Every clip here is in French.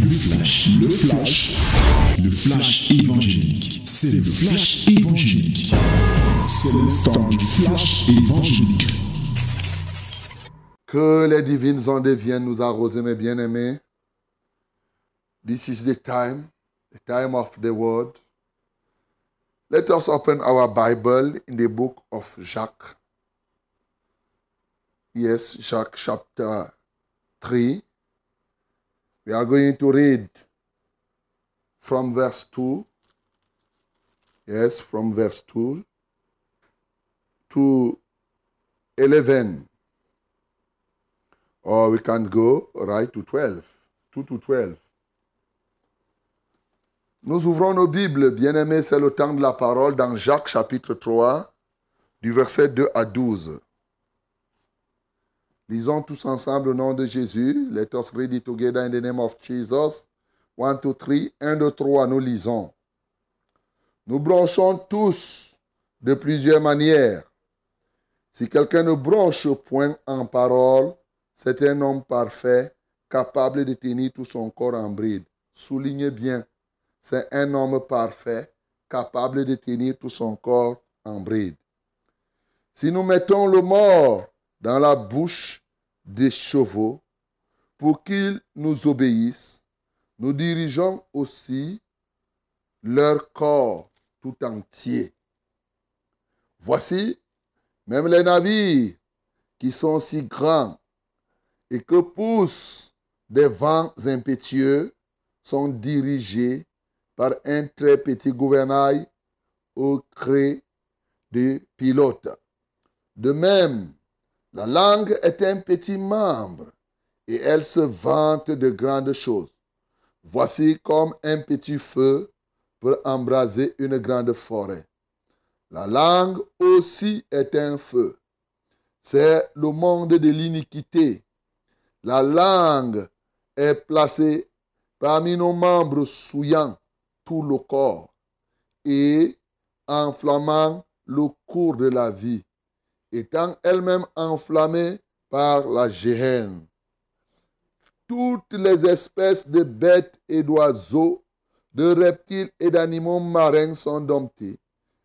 Le flash, le flash, le flash évangélique. C'est le flash évangélique. C'est le temps du flash évangélique. Que les divines ondes viennent nous arroser, mes bien-aimés. This is the time, the time of the word. Let us open our Bible in the book of Jacques. Yes, Jacques chapter 3. We are going to read from verse 2. Yes, from verse 2 to 11. Or we can go right to 12. 2 to 12. Nous ouvrons nos Bibles, bien-aimés, c'est le temps de la parole dans Jacques chapitre 3, du verset 2 à 12. Lisons tous ensemble au nom de Jésus. Let us read it together in the name of Jesus. 1, 2, 3. 1, 2, 3, nous lisons. Nous bronchons tous de plusieurs manières. Si quelqu'un ne bronche point en parole, c'est un homme parfait, capable de tenir tout son corps en bride. Soulignez bien, c'est un homme parfait, capable de tenir tout son corps en bride. Si nous mettons le mort dans la bouche des chevaux pour qu'ils nous obéissent, nous dirigeons aussi leur corps tout entier. Voici, même les navires qui sont si grands et que poussent des vents impétueux sont dirigés par un très petit gouvernail au cré du pilote. De même, la langue est un petit membre et elle se vante de grandes choses. Voici comme un petit feu peut embraser une grande forêt. La langue aussi est un feu. C'est le monde de l'iniquité. La langue est placée parmi nos membres souillant tout le corps et enflammant le cours de la vie, étant elle-même enflammée par la géhenne. Toutes les espèces de bêtes et d'oiseaux, de reptiles et d'animaux marins sont domptés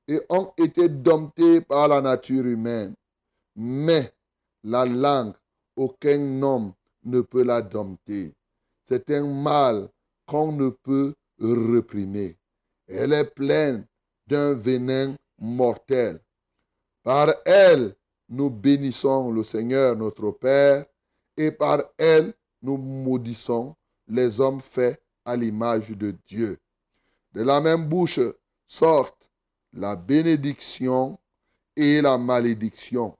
et ont été domptés par la nature humaine. Mais la langue, aucun homme ne peut la dompter. C'est un mal qu'on ne peut réprimer. Elle est pleine d'un venin mortel. Par elle, nous bénissons le Seigneur notre Père, et par elle, nous maudissons les hommes faits à l'image de Dieu. De la même bouche sortent la bénédiction et la malédiction.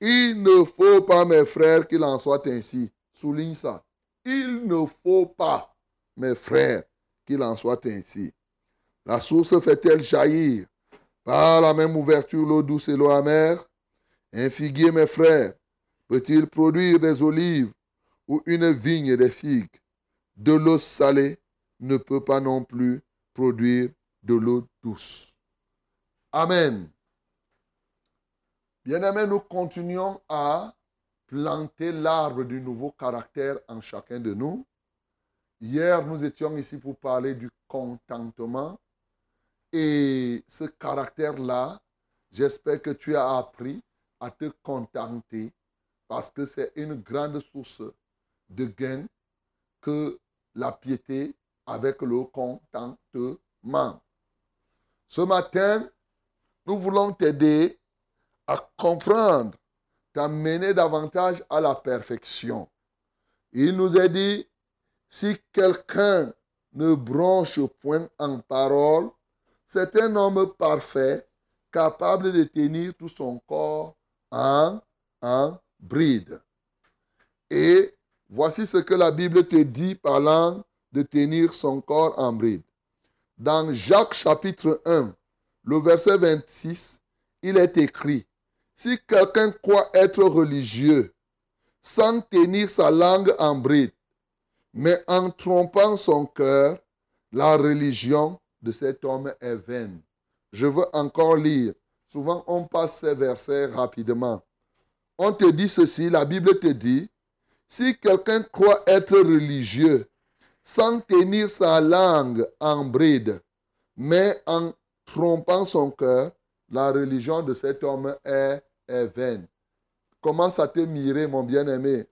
Il ne faut pas, mes frères, qu'il en soit ainsi. Souligne ça. Il ne faut pas, mes frères, qu'il en soit ainsi. La source fait-elle jaillir? Par la même ouverture l'eau douce et l'eau amère Un figuier, mes frères, peut-il produire des olives ou une vigne des figues? De l'eau salée ne peut pas non plus produire de l'eau douce. Amen. Bien-aimés, nous continuons à planter l'arbre du nouveau caractère en chacun de nous. Hier, nous étions ici pour parler du contentement. Et ce caractère-là, j'espère que tu as appris à te contenter parce que c'est une grande source de gain que la piété avec le contentement. Ce matin, nous voulons t'aider à comprendre, t'amener davantage à la perfection. Il nous a dit, si quelqu'un ne bronche point en parole, c'est un homme parfait, capable de tenir tout son corps en, bride. Et voici ce que la Bible te dit parlant de tenir son corps en bride. Dans Jacques chapitre 1, le verset 26, il est écrit, si quelqu'un croit être religieux sans tenir sa langue en bride, mais en trompant son cœur, la religion de cet homme est vaine. Je veux encore lire. Souvent, on passe ces versets rapidement. On te dit ceci, la Bible te dit, si quelqu'un croit être religieux sans tenir sa langue en bride, mais en trompant son cœur, la religion de cet homme est, est vaine. Commence à te mirer, mon bien-aimé.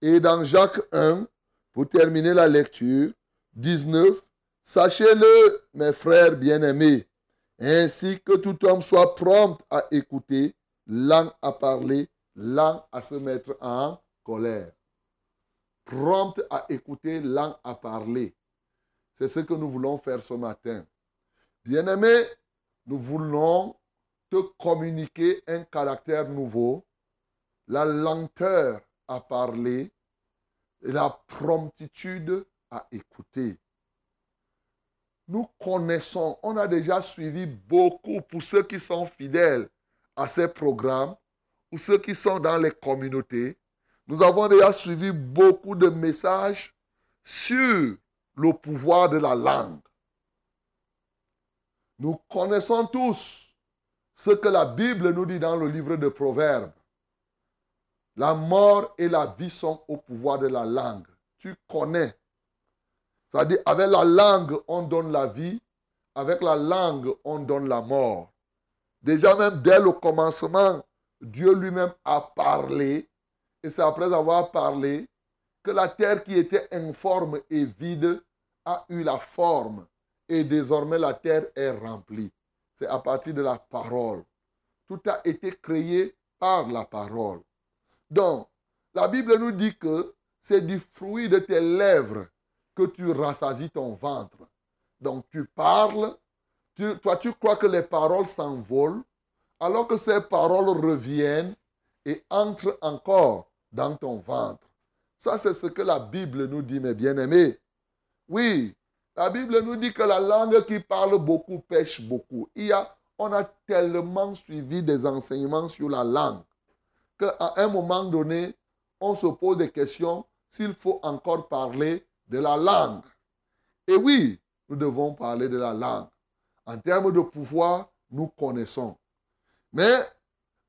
Et dans Jacques 1, pour terminer la lecture, 19, Sachez-le, mes frères bien-aimés, ainsi que tout homme soit prompt à écouter, lent à parler, lent à se mettre en colère. Prompt à écouter, lent à parler. C'est ce que nous voulons faire ce matin. Bien-aimés, nous voulons te communiquer un caractère nouveau, la lenteur à parler et la promptitude à écouter. Nous connaissons, on a déjà suivi beaucoup pour ceux qui sont fidèles à ces programmes ou ceux qui sont dans les communautés. Nous avons déjà suivi beaucoup de messages sur le pouvoir de la langue. Nous connaissons tous ce que la Bible nous dit dans le livre de Proverbes. La mort et la vie sont au pouvoir de la langue. Tu connais. C'est-à-dire, avec la langue, on donne la vie. Avec la langue, on donne la mort. Déjà même dès le commencement, Dieu lui-même a parlé. Et c'est après avoir parlé que la terre qui était informe et vide a eu la forme et désormais la terre est remplie. C'est à partir de la parole. Tout a été créé par la parole. Donc, la Bible nous dit que c'est du fruit de tes lèvres que tu rassasies ton ventre. Donc, tu parles, toi tu crois que les paroles s'envolent, alors que ces paroles reviennent et entrent encore dans ton ventre. Ça, c'est ce que la Bible nous dit, mes bien-aimés. Oui, la Bible nous dit que la langue qui parle beaucoup pêche beaucoup. Il y a, on a tellement suivi des enseignements sur la langue qu'à un moment donné, on se pose des questions s'il faut encore parler de la langue. Et oui, nous devons parler de la langue. En termes de pouvoir, nous connaissons. Mais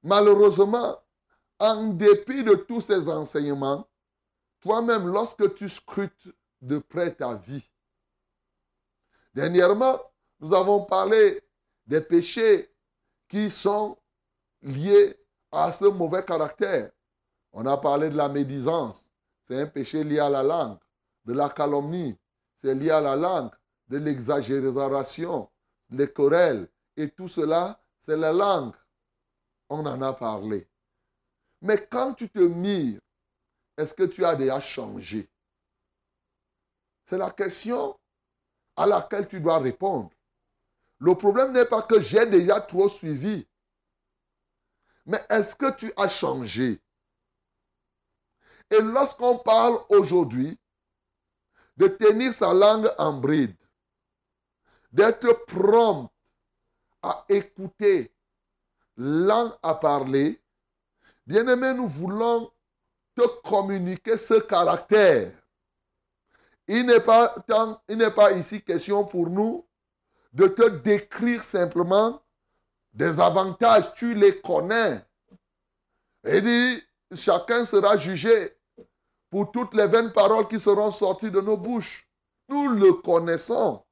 malheureusement, en dépit de tous ces enseignements, toi-même, lorsque tu scrutes de près ta vie, Dernièrement, nous avons parlé des péchés qui sont liés à ce mauvais caractère. On a parlé de la médisance, c'est un péché lié à la langue, de la calomnie, c'est lié à la langue, de l'exagération, les querelles, et tout cela, c'est la langue. On en a parlé. Mais quand tu te mires, est-ce que tu as déjà changé? C'est la question à laquelle tu dois répondre. Le problème n'est pas que j'ai déjà trop suivi, mais est-ce que tu as changé? Et lorsqu'on parle aujourd'hui de tenir sa langue en bride, d'être prompt à écouter, langue à parler, bien aimé, nous voulons te communiquer ce caractère il n'est pas, il n'est pas ici question pour nous de te décrire simplement des avantages. Tu les connais. Et dit, chacun sera jugé pour toutes les vaines paroles qui seront sorties de nos bouches. Nous le connaissons.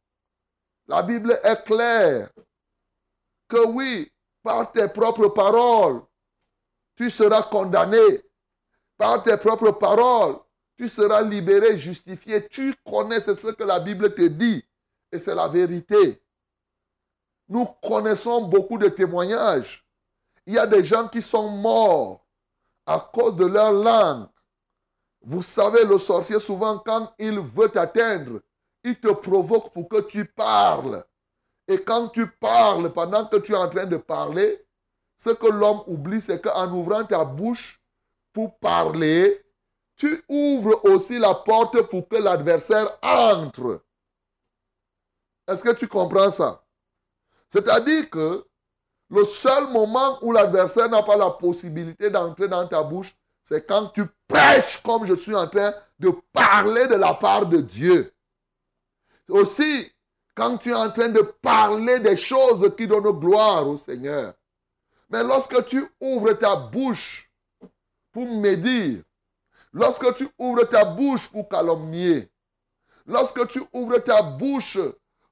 La Bible est claire que oui, par tes propres paroles, tu seras condamné. Par tes propres paroles, tu seras libéré, justifié. Tu connais ce que la Bible te dit. Et c'est la vérité. Nous connaissons beaucoup de témoignages. Il y a des gens qui sont morts à cause de leur langue. Vous savez, le sorcier, souvent, quand il veut t'atteindre, il te provoque pour que tu parles. Et quand tu parles, pendant que tu es en train de parler, ce que l'homme oublie, c'est qu'en ouvrant ta bouche pour parler, tu ouvres aussi la porte pour que l'adversaire entre. Est-ce que tu comprends ça? C'est-à-dire que le seul moment où l'adversaire n'a pas la possibilité d'entrer dans ta bouche, c'est quand tu prêches comme je suis en train de parler de la part de Dieu. Aussi, quand tu es en train de parler des choses qui donnent gloire au Seigneur. Mais lorsque tu ouvres ta bouche pour me dire, Lorsque tu ouvres ta bouche pour calomnier, lorsque tu ouvres ta bouche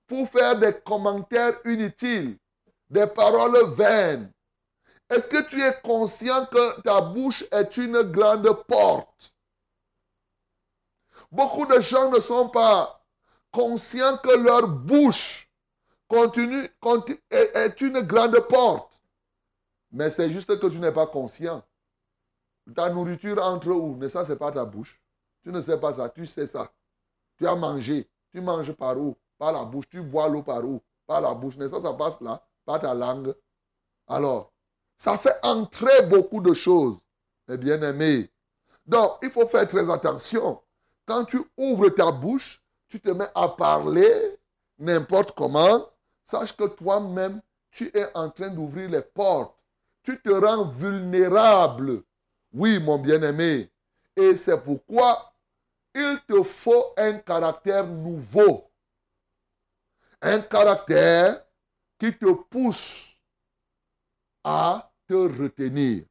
pour faire des commentaires inutiles, des paroles vaines, est-ce que tu es conscient que ta bouche est une grande porte? Beaucoup de gens ne sont pas conscients que leur bouche est une grande porte. Mais c'est juste que tu n'es pas conscient. Ta nourriture entre où? Mais ça, ce n'est pas ta bouche. Tu ne sais pas ça, tu sais ça. Tu as mangé. Tu manges par où? Par la bouche. Tu bois l'eau par où? Par la bouche. Mais ça, ça passe là, par ta langue. Alors, ça fait entrer beaucoup de choses, mes bien-aimés. Donc, il faut faire très attention. Quand tu ouvres ta bouche, tu te mets à parler n'importe comment. Sache que toi-même, tu es en train d'ouvrir les portes. Tu te rends vulnérable. Oui, mon bien-aimé. Et c'est pourquoi il te faut un caractère nouveau. Un caractère qui te pousse à te retenir.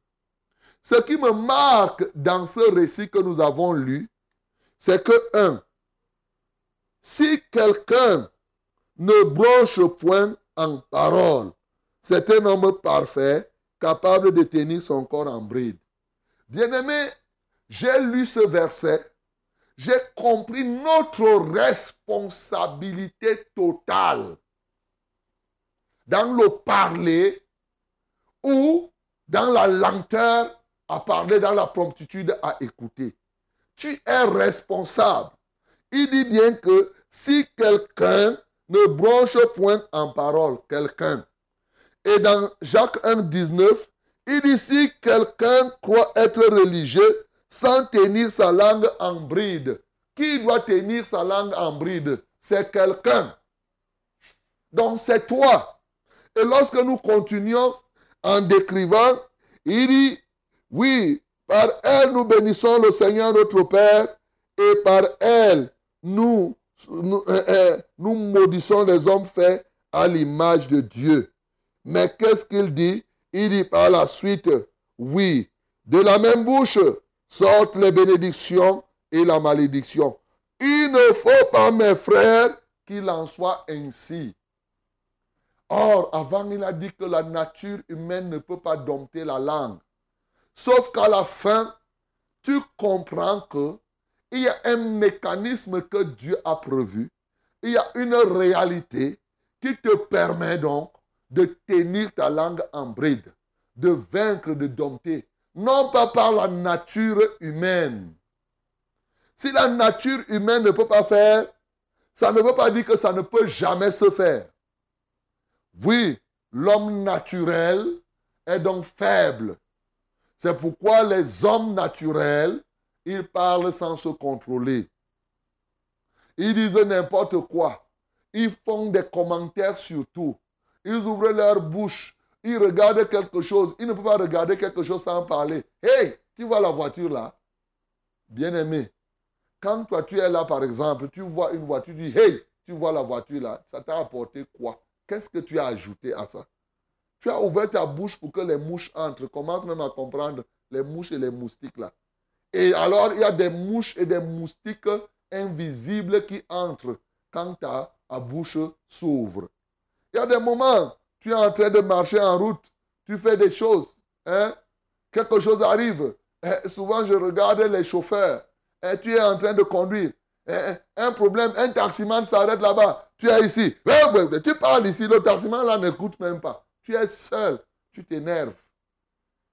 Ce qui me marque dans ce récit que nous avons lu, c'est que, un, si quelqu'un ne bronche point en parole, c'est un homme parfait, capable de tenir son corps en bride. Bien-aimé, j'ai lu ce verset, j'ai compris notre responsabilité totale dans le parler ou dans la lenteur à parler, dans la promptitude à écouter. Tu es responsable. Il dit bien que si quelqu'un ne bronche point en parole, quelqu'un. Et dans Jacques 1, 19, il dit si quelqu'un croit être religieux sans tenir sa langue en bride, qui doit tenir sa langue en bride? C'est quelqu'un. Donc c'est toi. Et lorsque nous continuons en décrivant, il dit, oui, par elle nous bénissons le Seigneur notre Père et par elle nous, nous, euh, euh, nous maudissons les hommes faits à l'image de Dieu. Mais qu'est-ce qu'il dit? Il dit par la suite, oui, de la même bouche sortent les bénédictions et la malédiction. Il ne faut pas, mes frères, qu'il en soit ainsi. Or, avant, il a dit que la nature humaine ne peut pas dompter la langue. Sauf qu'à la fin, tu comprends que il y a un mécanisme que Dieu a prévu. Il y a une réalité qui te permet donc de tenir ta langue en bride, de vaincre, de dompter. Non pas par la nature humaine. Si la nature humaine ne peut pas faire, ça ne veut pas dire que ça ne peut jamais se faire. Oui, l'homme naturel est donc faible. C'est pourquoi les hommes naturels, ils parlent sans se contrôler. Ils disent n'importe quoi. Ils font des commentaires sur tout. Ils ouvrent leur bouche. Ils regardent quelque chose. Ils ne peuvent pas regarder quelque chose sans parler. Hey, tu vois la voiture là? Bien-aimé, quand toi tu es là par exemple, tu vois une voiture, tu dis Hey, tu vois la voiture là, ça t'a apporté quoi? Qu'est-ce que tu as ajouté à ça? Tu as ouvert ta bouche pour que les mouches entrent. Commence même à comprendre les mouches et les moustiques là. Et alors, il y a des mouches et des moustiques invisibles qui entrent quand ta, bouche s'ouvre. Il y a des moments, tu es en train de marcher en route, tu fais des choses, hein? quelque chose arrive. Et souvent, je regarde les chauffeurs. Et tu es en train de conduire. Un problème, un taximan s'arrête là-bas. Tu es ici. Tu parles ici, le taximan là n'écoute même pas. Tu es seul. Tu t'énerves.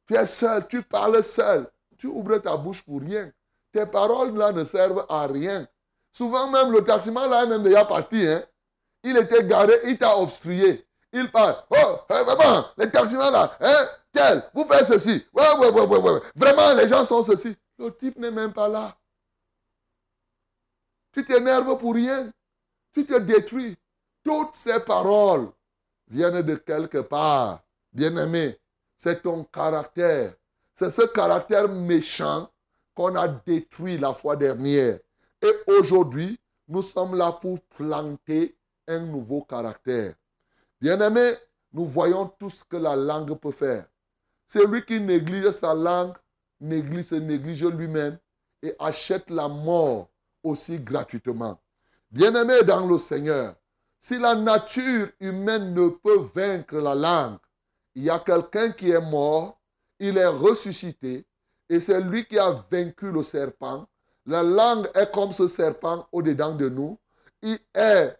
Tu es seul, tu parles seul. Tu ouvres ta bouche pour rien. Tes paroles là ne servent à rien. Souvent même, le taximan là est même déjà parti. Hein? Il était garé, il t'a obstrué. Il parle. Oh, eh, vraiment, les taximans là, hein? Tel, vous faites ceci. Vraiment, les gens sont ceci. Le type n'est même pas là. Tu t'énerves pour rien. Tu te détruis. Toutes ces paroles viennent de quelque part. Bien-aimé, c'est ton caractère. C'est ce caractère méchant qu'on a détruit la fois dernière. Et aujourd'hui, nous sommes là pour planter un nouveau caractère. Bien-aimé, nous voyons tout ce que la langue peut faire. Celui qui néglige sa langue néglige, se néglige lui-même et achète la mort aussi gratuitement. Bien-aimé dans le Seigneur, si la nature humaine ne peut vaincre la langue, il y a quelqu'un qui est mort, il est ressuscité, et c'est lui qui a vaincu le serpent. La langue est comme ce serpent au-dedans de nous. Il est,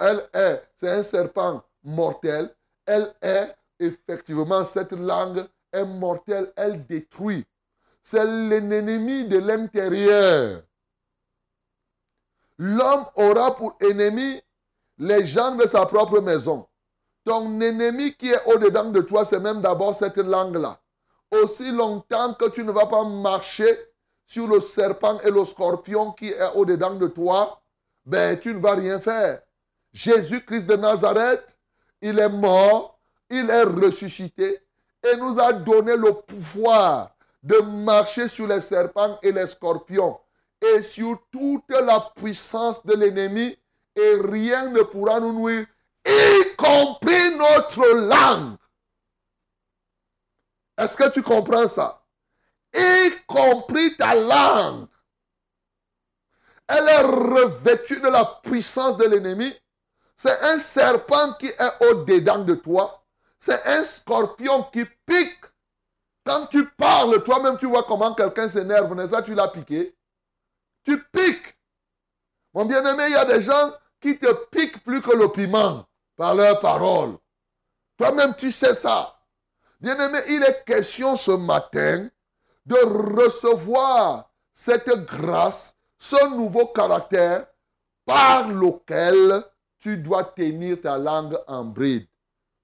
elle est, c'est un serpent mortel. Elle est, effectivement, cette langue est mortelle, elle détruit. C'est l'ennemi de l'intérieur. L'homme aura pour ennemi les gens de sa propre maison. Ton ennemi qui est au-dedans de toi, c'est même d'abord cette langue-là. Aussi longtemps que tu ne vas pas marcher sur le serpent et le scorpion qui est au-dedans de toi, ben tu ne vas rien faire. Jésus-Christ de Nazareth, il est mort, il est ressuscité et nous a donné le pouvoir de marcher sur les serpents et les scorpions et sur toute la puissance de l'ennemi et rien ne pourra nous nuire, y compris notre langue. Est-ce que tu comprends ça? Y compris ta langue. Elle est revêtue de la puissance de l'ennemi. C'est un serpent qui est au-dedans de toi. C'est un scorpion qui pique. Quand tu parles, toi-même, tu vois comment quelqu'un s'énerve, n'est-ce pas? Tu l'as piqué. Tu piques. Mon bien-aimé, il y a des gens qui te piquent plus que le piment par leurs paroles. Toi-même, tu sais ça. Bien-aimé, il est question ce matin de recevoir cette grâce, ce nouveau caractère par lequel tu dois tenir ta langue en bride.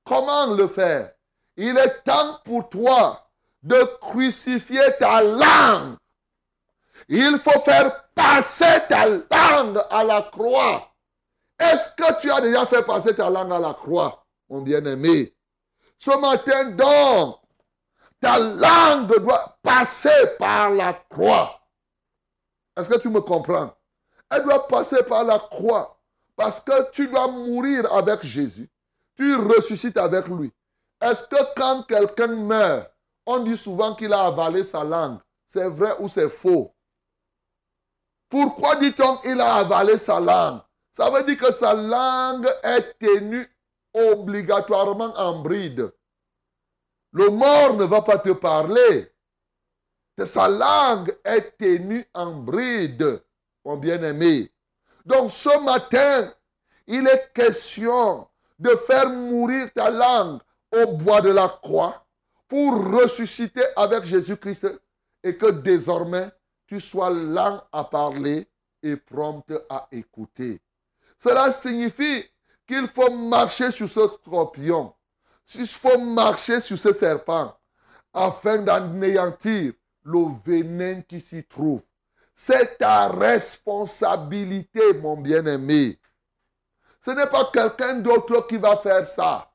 Comment le faire? Il est temps pour toi de crucifier ta langue. Il faut faire passer ta langue à la croix. Est-ce que tu as déjà fait passer ta langue à la croix, mon bien-aimé? Ce matin, donc, ta langue doit passer par la croix. Est-ce que tu me comprends? Elle doit passer par la croix parce que tu dois mourir avec Jésus. Tu ressuscites avec lui. Est-ce que quand quelqu'un meurt, on dit souvent qu'il a avalé sa langue? C'est vrai ou c'est faux? Pourquoi dit-on qu'il a avalé sa langue? Ça veut dire que sa langue est tenue obligatoirement en bride. Le mort ne va pas te parler. Sa langue est tenue en bride, mon bien-aimé. Donc ce matin, il est question de faire mourir ta langue au bois de la croix pour ressusciter avec Jésus-Christ et que désormais sois lent à parler et prompte à écouter. Cela signifie qu'il faut marcher sur ce scorpion. Il faut marcher sur ce serpent afin d'anéantir le venin qui s'y trouve. C'est ta responsabilité, mon bien-aimé. Ce n'est pas quelqu'un d'autre qui va faire ça.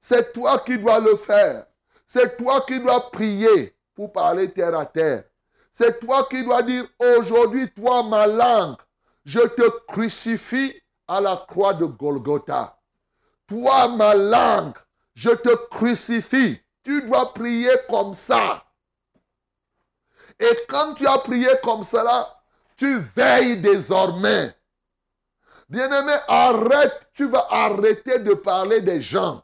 C'est toi qui dois le faire. C'est toi qui dois prier pour parler terre à terre. C'est toi qui dois dire aujourd'hui, toi, ma langue, je te crucifie à la croix de Golgotha. Toi, ma langue, je te crucifie. Tu dois prier comme ça. Et quand tu as prié comme cela, tu veilles désormais. Bien-aimé, arrête, tu vas arrêter de parler des gens.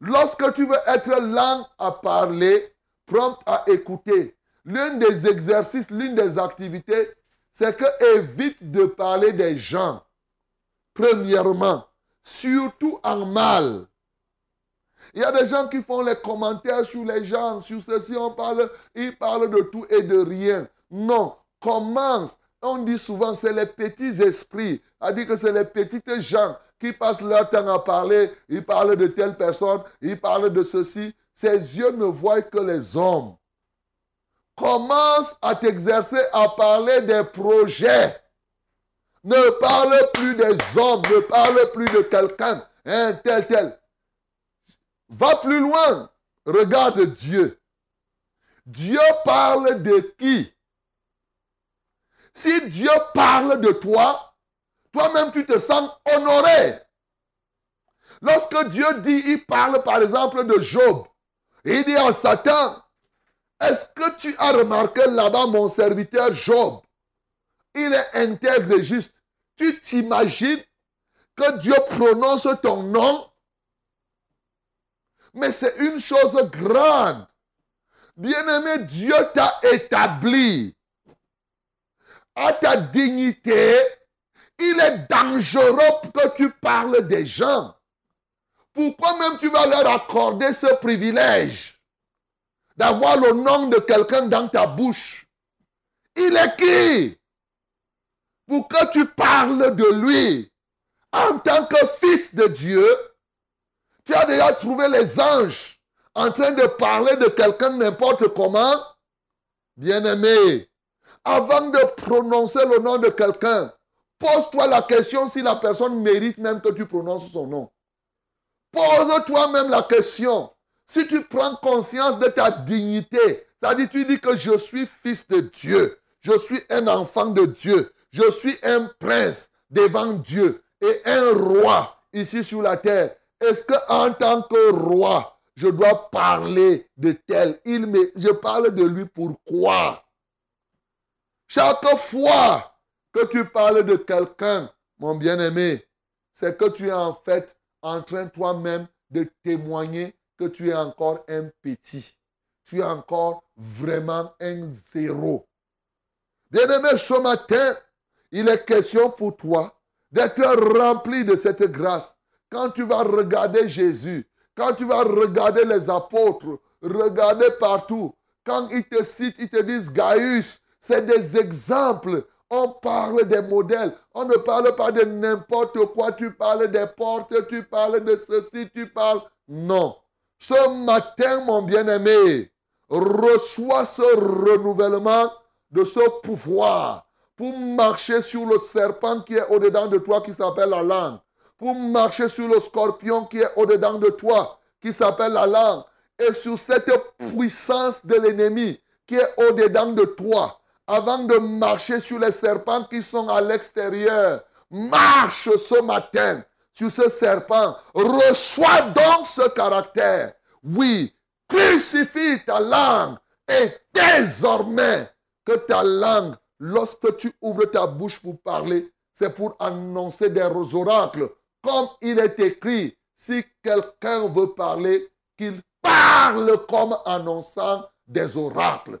Lorsque tu veux être lent à parler, prompt à écouter, l'un des exercices, l'une des activités, c'est que évite de parler des gens. Premièrement, surtout en mal. Il y a des gens qui font les commentaires sur les gens, sur ceci, on parle, ils parlent de tout et de rien. Non, commence. On dit souvent, c'est les petits esprits. Dit que c'est les petites gens qui passent leur temps à parler. Ils parlent de telle personne, ils parlent de ceci. Ses yeux ne voient que les hommes. Commence à t'exercer à parler des projets. Ne parle plus des hommes, ne parle plus de quelqu'un, un tel, tel. Va plus loin. Regarde Dieu. Dieu parle de qui? Si Dieu parle de toi, toi-même tu te sens honoré. Lorsque Dieu dit, il parle par exemple de Job, il dit à Satan, est-ce que tu as remarqué là-bas mon serviteur Job? Il est intègre et juste. Tu t'imagines que Dieu prononce ton nom? Mais c'est une chose grande. Bien-aimé, Dieu t'a établi à ta dignité. Il est dangereux que tu parles des gens. Pourquoi même tu vas leur accorder ce privilège? D'avoir le nom de quelqu'un dans ta bouche Il est qui Pour que tu parles de lui? En tant que fils de Dieu tu as déjà trouvé les anges en train de parler de quelqu'un n'importe comment? Bien-aimé, avant de prononcer le nom de quelqu'un, pose-toi la question si la personne mérite même que tu prononces son nom. Pose-toi même la question. Si tu prends conscience de ta dignité, c'est-à-dire tu dis que je suis fils de Dieu, je suis un enfant de Dieu, je suis un prince devant Dieu et un roi ici sur la terre. Est-ce qu'en tant que roi, je dois parler de tel? Il me, Je parle de lui pourquoi Chaque fois que tu parles de quelqu'un, mon bien-aimé, c'est que tu es en fait en train toi-même de témoigner que tu es encore un petit. Tu es encore vraiment un zéro. Bien-aimé, ce matin, il est question pour toi d'être rempli de cette grâce quand tu vas regarder Jésus, quand tu vas regarder les apôtres, regarder partout, quand ils te citent, ils te disent Gaius, c'est des exemples. On parle des modèles. On ne parle pas de n'importe quoi. Tu parles des portes, tu parles de ceci, tu parles. Non. Ce matin, mon bien-aimé, reçois ce renouvellement de ce pouvoir pour marcher sur le serpent qui est au-dedans de toi, qui s'appelle la langue pour marcher sur le scorpion qui est au-dedans de toi, qui s'appelle la langue, et sur cette puissance de l'ennemi qui est au-dedans de toi, avant de marcher sur les serpents qui sont à l'extérieur. Marche ce matin sur ce serpent. Reçois donc ce caractère. Oui, crucifie ta langue et désormais que ta langue, lorsque tu ouvres ta bouche pour parler, c'est pour annoncer des oracles comme il est écrit, si quelqu'un veut parler, qu'il parle comme annonçant des oracles.